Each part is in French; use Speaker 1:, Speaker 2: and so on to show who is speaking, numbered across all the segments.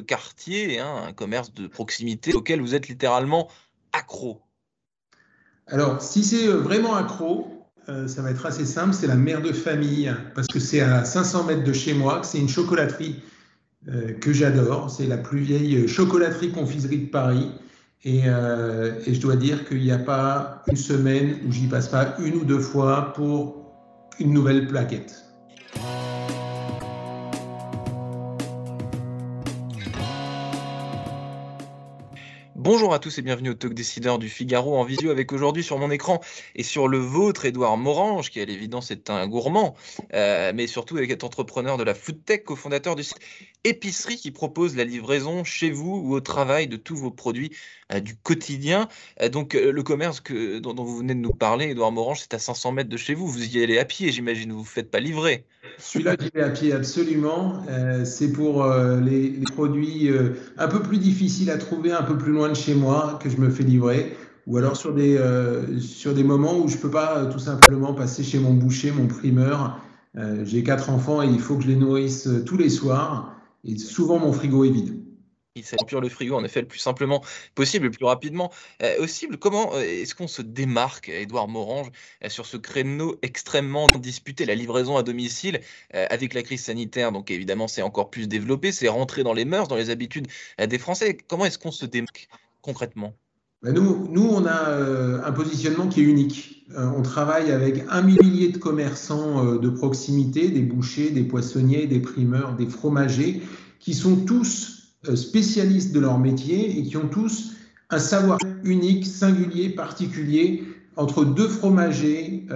Speaker 1: quartier, hein, un commerce de proximité auquel vous êtes littéralement accro
Speaker 2: Alors, si c'est vraiment accro, ça va être assez simple, c'est la mère de famille, parce que c'est à 500 mètres de chez moi, c'est une chocolaterie que j'adore. C'est la plus vieille chocolaterie confiserie de Paris. Euh, et, je dois dire qu'il n'y a pas une semaine où j'y passe pas une ou deux fois pour une nouvelle plaquette.
Speaker 1: Bonjour à tous et bienvenue au Talk Décideur du Figaro en visio avec aujourd'hui sur mon écran et sur le vôtre Édouard Morange qui à l'évidence est un gourmand euh, mais surtout avec entrepreneur de la food tech, cofondateur du site Épicerie qui propose la livraison chez vous ou au travail de tous vos produits euh, du quotidien. Euh, donc le commerce que, dont, vous venez de nous parler Édouard Morange c'est à 500 mètres de chez vous, vous y allez à pied j'imagine, vous ne vous faites pas livrer.
Speaker 2: Celui-là, j'y vais à pied absolument. c'est pour les, les, produits un peu plus difficiles à trouver, un peu plus loin de chez moi que je me fais livrer, ou alors sur des, euh, sur des moments où je ne peux pas euh, tout simplement passer chez mon boucher, mon primeur. Euh, j'ai quatre enfants et il faut que je les nourrisse tous les soirs, et souvent mon frigo est vide.
Speaker 1: Il s'appure le frigo, en effet, le plus simplement possible, le plus rapidement possible. Comment est-ce qu'on se démarque, Edouard Morange, sur ce créneau extrêmement disputé, la livraison à domicile, avec la crise sanitaire? Donc évidemment, c'est encore plus développé, c'est rentré dans les mœurs, dans les habitudes des Français. Comment est-ce qu'on se démarque? Concrètement
Speaker 2: ben, nous, on a euh, un positionnement qui est unique. Euh, on travaille avec un millier de commerçants euh, de proximité, des bouchers, des poissonniers, des primeurs, des fromagers, qui sont tous spécialistes de leur métier et qui ont tous un savoir unique, singulier, particulier. Entre deux fromagers,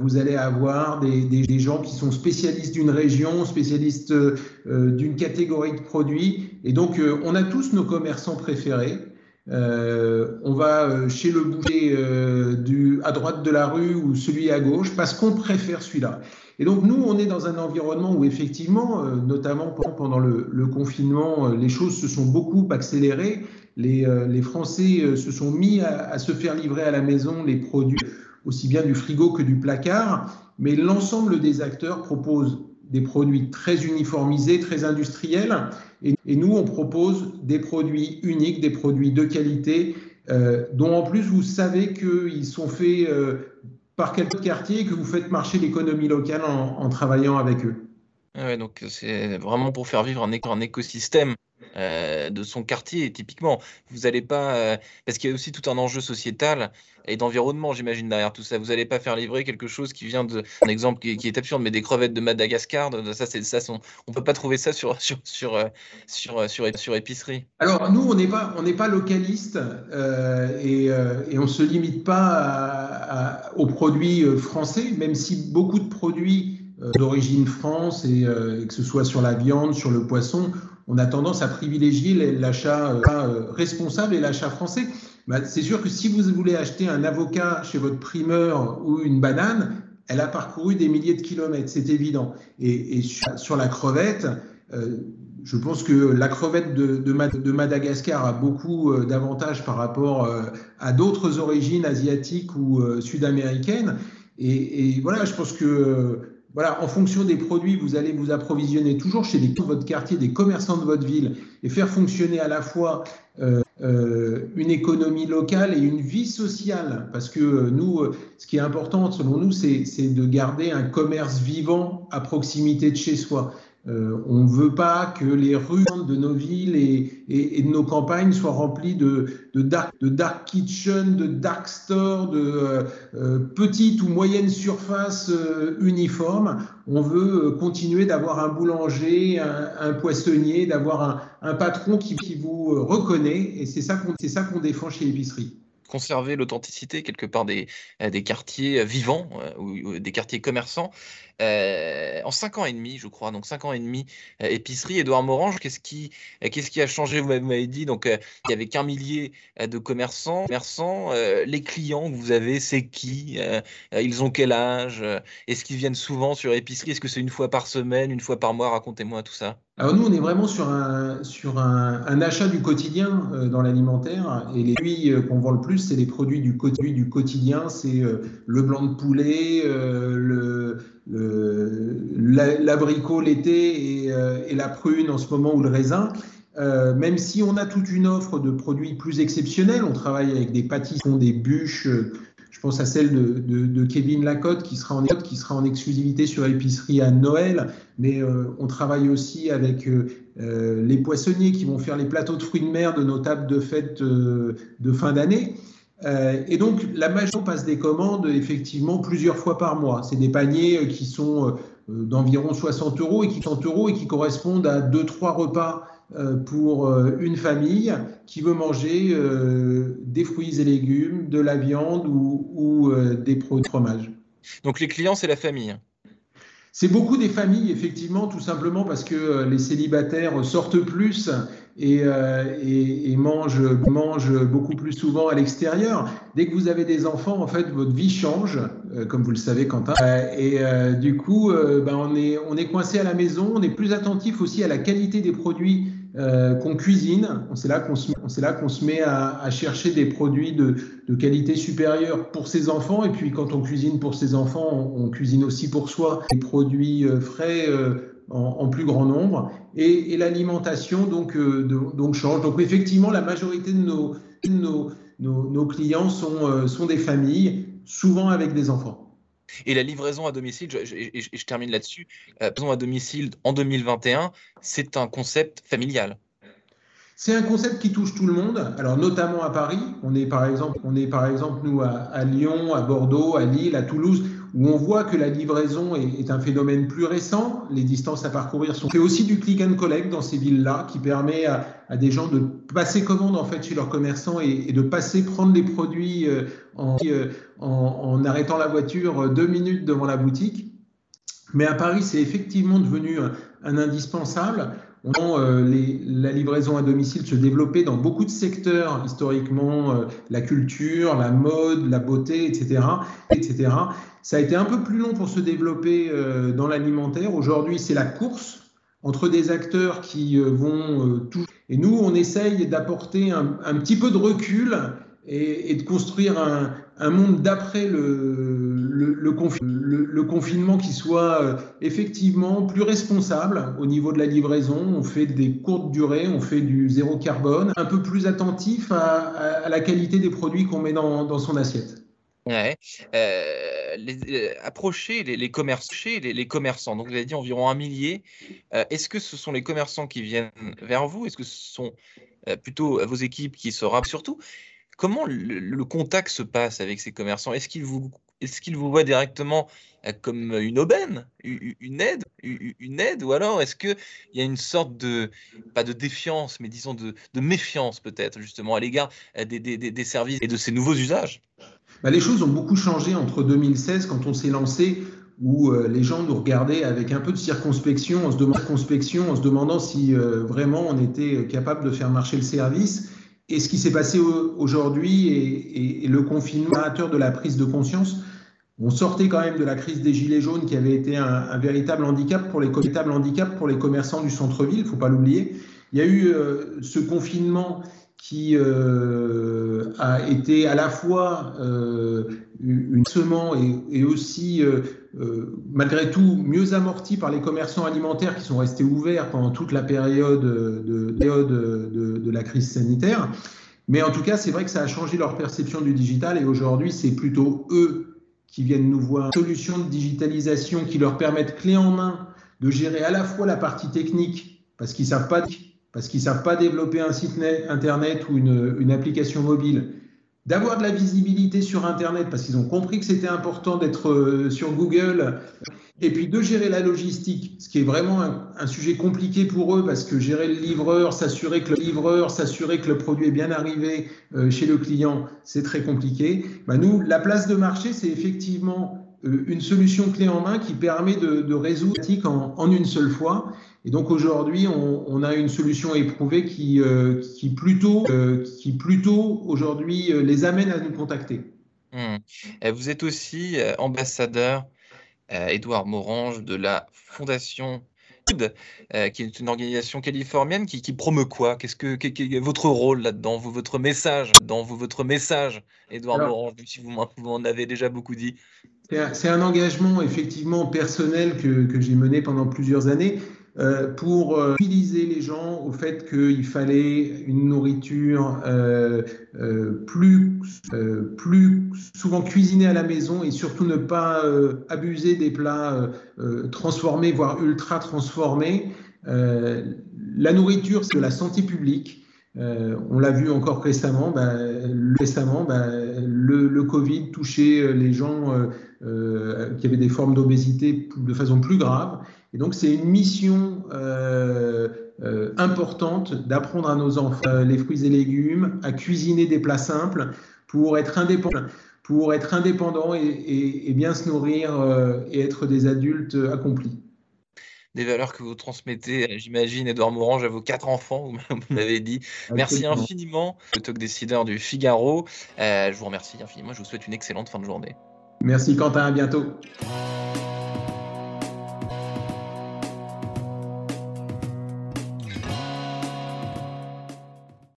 Speaker 2: vous allez avoir des, gens qui sont spécialistes d'une région, spécialistes d'une catégorie de produits. Et donc, on a tous nos commerçants préférés. Euh, on va euh, chez le boucher euh, du, à droite de la rue ou celui à gauche parce qu'on préfère celui-là. Et donc nous, on est dans un environnement où effectivement, notamment pendant le, confinement, les choses se sont beaucoup accélérées. Les, Français se sont mis à, se faire livrer à la maison les produits aussi bien du frigo que du placard, mais l'ensemble des acteurs proposent des produits très uniformisés, très industriels. Et, nous, on propose des produits uniques, des produits de qualité, euh, dont en plus vous savez qu'ils sont faits euh, par quelques quartiers et que vous faites marcher l'économie locale en, travaillant avec eux.
Speaker 1: Ah donc c'est vraiment pour faire vivre un écosystème euh, de son quartier, typiquement. Vous n'allez pas. Euh, parce qu'il y a aussi tout un enjeu sociétal et d'environnement, j'imagine, derrière tout ça. Vous n'allez pas faire livrer quelque chose qui vient de. Un exemple qui, est absurde, mais des crevettes de Madagascar, ça, ça. On peut pas trouver ça sur, sur, sur, euh, sur, sur, épicerie.
Speaker 2: Alors, nous, on n'est pas, on pas localiste et, et, on ne se limite pas aux produits français, même si beaucoup de produits d'origine France, et que ce soit sur la viande, sur le poisson, on a tendance à privilégier l'achat euh, euh, responsable et l'achat français. Bah, c'est sûr que si vous voulez acheter un avocat chez votre primeur ou une banane, elle a parcouru des milliers de kilomètres, c'est évident. Et, sur, la crevette, euh, je pense que la crevette de, Madagascar a beaucoup d'avantages par rapport à d'autres origines asiatiques ou sud-américaines. Et, et, voilà, je pense que voilà, en fonction des produits, vous allez vous approvisionner toujours chez les de votre quartier, des commerçants de votre ville, et faire fonctionner à la fois euh, euh, une économie locale et une vie sociale. Parce que euh, nous, ce qui est important selon nous, c'est de garder un commerce vivant à proximité de chez soi. Euh, on ne veut pas que les rues de nos villes et, de nos campagnes soient remplies de, dark, de dark kitchen, de dark store, de euh, euh, petites ou moyennes surfaces uniformes. On veut continuer d'avoir un boulanger, un, poissonnier, d'avoir un, patron qui, vous reconnaît. Et c'est ça qu'on défend chez l'épicerie
Speaker 1: conserver l'authenticité quelque part des, des quartiers vivants ou, des quartiers commerçants. Euh, en 5 ans et demi, je crois, donc 5 ans et demi, euh, épicerie. Edouard Morange, qu'est-ce qui, euh, qu'est-ce qui a changé? Vous m'avez dit, donc il y avait qu'un millier de commerçants. commerçants les clients que vous avez, c'est qui? Ils ont quel âge? Est-ce qu'ils viennent souvent sur épicerie? Est-ce que c'est une fois par semaine, une fois par mois? Racontez-moi tout ça.
Speaker 2: Alors nous, on est vraiment sur un, sur un, achat du quotidien dans l'alimentaire. Et les produits qu'on vend le plus, c'est les produits du, du quotidien. C'est le blanc de poulet, le l'abricot l'été et, euh, et, la prune en ce moment ou le raisin. même si on a toute une offre de produits plus exceptionnels, on travaille avec des pâtissons, des bûches. je pense à celle de, Kevin Lacotte qui sera en qui sera en exclusivité sur l'épicerie à Noël, mais on travaille aussi avec les poissonniers qui vont faire les plateaux de fruits de mer de nos tables de fête de fin d'année. Euh, et donc, la majorité passe des commandes effectivement plusieurs fois par mois. C'est des paniers euh, qui sont euh, d'environ 60 euros et qui, 60 euros et qui correspondent à 2-3 repas pour une famille qui veut manger des fruits et légumes, de la viande ou, ou des produits de fromage.
Speaker 1: Donc, les clients, c'est la famille
Speaker 2: c'est beaucoup des familles, effectivement, tout simplement parce que les célibataires sortent plus euh, et, mange, mange, beaucoup plus souvent à l'extérieur. Dès que vous avez des enfants, en fait, votre vie change, euh, comme vous le savez, Quentin. Euh, et du coup, ben, on, est, on est coincé à la maison, on est plus attentif aussi à la qualité des produits qu'on cuisine. C'est là qu'on se, qu'on se met à, chercher des produits de, de, qualité supérieure pour ses enfants. Et puis, quand on cuisine pour ses enfants, on cuisine aussi pour soi des produits frais en, plus grand nombre. Et, l'alimentation donc, euh, donc change. Donc effectivement, la majorité de nos, nos, nos, clients sont, euh, sont des familles, souvent avec des enfants.
Speaker 1: Et la livraison à domicile, je, je, termine là-dessus, la livraison à domicile en 2021, c'est un concept familial.
Speaker 2: C'est un concept qui touche tout le monde, alors notamment à Paris. On est par exemple, on est par exemple nous à, à Lyon, à Bordeaux, à Lille, à Toulouse où on voit que la livraison est, un phénomène plus récent. Les distances à parcourir sont. On fait aussi du click and collect dans ces villes-là, qui permet à, des gens de passer commande en fait chez leurs commerçants et, de passer prendre les produits euh, euh, en, en, arrêtant la voiture deux minutes devant la boutique. Mais à Paris, c'est effectivement devenu un indispensable. On euh, la livraison à domicile se développer dans beaucoup de secteurs historiquement, euh, la culture, la mode, la beauté, etc., etc. Ça a été un peu plus long pour se développer euh, dans l'alimentaire. Aujourd'hui, c'est la course entre des acteurs qui vont tout. Et nous, on essaye d'apporter un, un, petit peu de recul et, et de construire un, un monde d'après le, le, le, confinement qui soit euh, effectivement plus responsable au niveau de la livraison. On fait des courtes durées, on fait du zéro carbone, un peu plus attentif à, la qualité des produits qu'on met dans, son assiette.
Speaker 1: Ouais. Euh, les, euh, approcher les, les, les, commerçants, donc vous avez dit environ un millier. Est-ce que ce sont les commerçants qui viennent vers vous? Est-ce que ce sont plutôt vos équipes qui se rappellent surtout? Comment le, contact se passe avec ces commerçants? Est-ce qu'ils vous, est qu'ils vous voient directement euh, comme une aubaine, une aide, une aide, ou alors est-ce qu'il y a une sorte de, pas de défiance, mais disons de, méfiance peut-être justement à l'égard euh, des, services et de ces nouveaux usages?
Speaker 2: Bah, Les choses ont beaucoup changé entre 2016 quand on s'est lancé où euh, les gens nous regardaient avec un peu de circonspection, en se demandant si vraiment on était capable de faire marcher le service. Et ce qui s'est passé aujourd'hui et, le confinement de la prise de conscience, on sortait quand même de la crise des gilets jaunes qui avait été un, véritable handicap pour les véritable handicap pour les commerçants du centre-ville, il faut pas l'oublier. Il y a eu euh, ce confinement qui euh, a été à la fois euh, une et, et aussi malgré tout mieux amorti par les commerçants alimentaires qui sont restés ouverts pendant toute la période de, de, la crise sanitaire. Mais en tout cas, c'est vrai que ça a changé leur perception du digital et aujourd'hui, c'est plutôt eux qui viennent nous voir. Une solution de digitalisation qui leur permettent clé en main de gérer à la fois la partie technique parce qu'ils savent pas parce qu'ils savent pas développer un site internet ou une, application mobile, d'avoir de la visibilité sur internet parce qu'ils ont compris que c'était important d'être euh, sur Google et puis de gérer la logistique, ce qui est vraiment un, sujet compliqué pour eux parce que gérer le livreur, s'assurer que le livreur, s'assurer que le produit est bien arrivé euh, chez le client, c'est très compliqué. Bah nous, la place de marché, c'est effectivement euh, une solution clé en main qui permet de, résoudre en, en une seule fois. Et donc aujourd'hui, on, a une solution éprouvée qui, euh, qui plutôt, qui plutôt aujourd'hui les amène à nous contacter.
Speaker 1: Mmh. Vous êtes aussi ambassadeur Edouard Morange de la Fondation euh, qui est une organisation californienne qui, promeut quoi? Qu'est-ce que, est votre rôle là-dedans, votre message, dans votre message, Edouard Morange, si vous m'en avez déjà beaucoup dit.
Speaker 2: C'est un engagement effectivement personnel que, j'ai mené pendant plusieurs années. Euh, pour euh, mobiliser les gens au fait qu'il fallait une nourriture euh, plus, plus souvent cuisinée à la maison et surtout ne pas abuser des plats transformés, voire ultra transformés. la nourriture, c'est de la santé publique. on l'a vu encore récemment, bah, récemment bah, le, le, Covid touchait les gens qui avaient des formes d'obésité de façon plus grave. Et donc, c'est une mission euh, euh, importante d'apprendre à nos enfants euh, les fruits et légumes, à cuisiner des plats simples pour être indépendants, pour être indépendants et, bien se nourrir et être des adultes accomplis
Speaker 1: des valeurs que vous transmettez, j'imagine, Edouard Morange, à vos quatre enfants, vous m'avez dit. Merci infiniment, le talk décideur du Figaro. je vous remercie infiniment, je vous souhaite une excellente fin de journée.
Speaker 2: Merci Quentin, à bientôt.